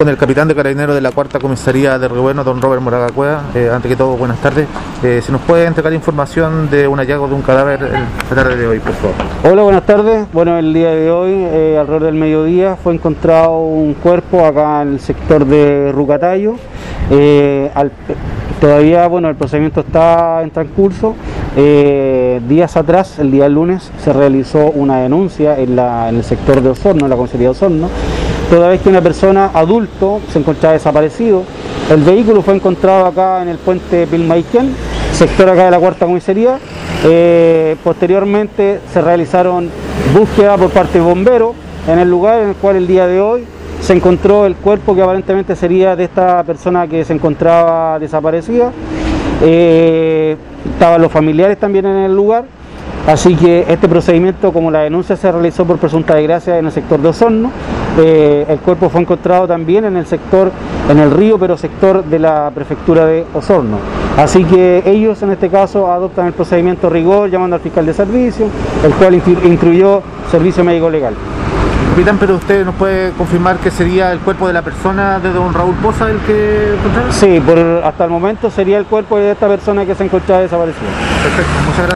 Con el capitán de carabineros de la cuarta comisaría de Río Bueno, don Robert Moraga Cueva. Eh, ante que todo, buenas tardes. Eh, si nos puede entregar información de un hallazgo de un cadáver la tarde de hoy, por favor. Hola, buenas tardes. Bueno, el día de hoy, eh, alrededor del mediodía, fue encontrado un cuerpo acá en el sector de Rucatayo. Eh, todavía, bueno, el procedimiento está en transcurso. Eh, días atrás, el día lunes, se realizó una denuncia en, la- en el sector de Osorno, en la comisaría de Osorno, toda vez que una persona adulto se encontraba desaparecido. El vehículo fue encontrado acá en el puente Pilmaiquén, sector acá de la cuarta comisaría. Eh, posteriormente se realizaron búsquedas por parte de bomberos en el lugar en el cual el día de hoy se encontró el cuerpo que aparentemente sería de esta persona que se encontraba desaparecida. Eh, estaban los familiares también en el lugar. Así que este procedimiento, como la denuncia se realizó por presunta desgracia en el sector de Osorno, eh, el cuerpo fue encontrado también en el sector, en el río, pero sector de la prefectura de Osorno. Así que ellos en este caso adoptan el procedimiento rigor llamando al fiscal de servicio, el cual inclu- incluyó servicio médico legal. Capitán, pero usted nos puede confirmar que sería el cuerpo de la persona de don Raúl Poza el que encontraron. Sí, por, hasta el momento sería el cuerpo de esta persona que se encontraba desaparecida. Perfecto, muchas gracias.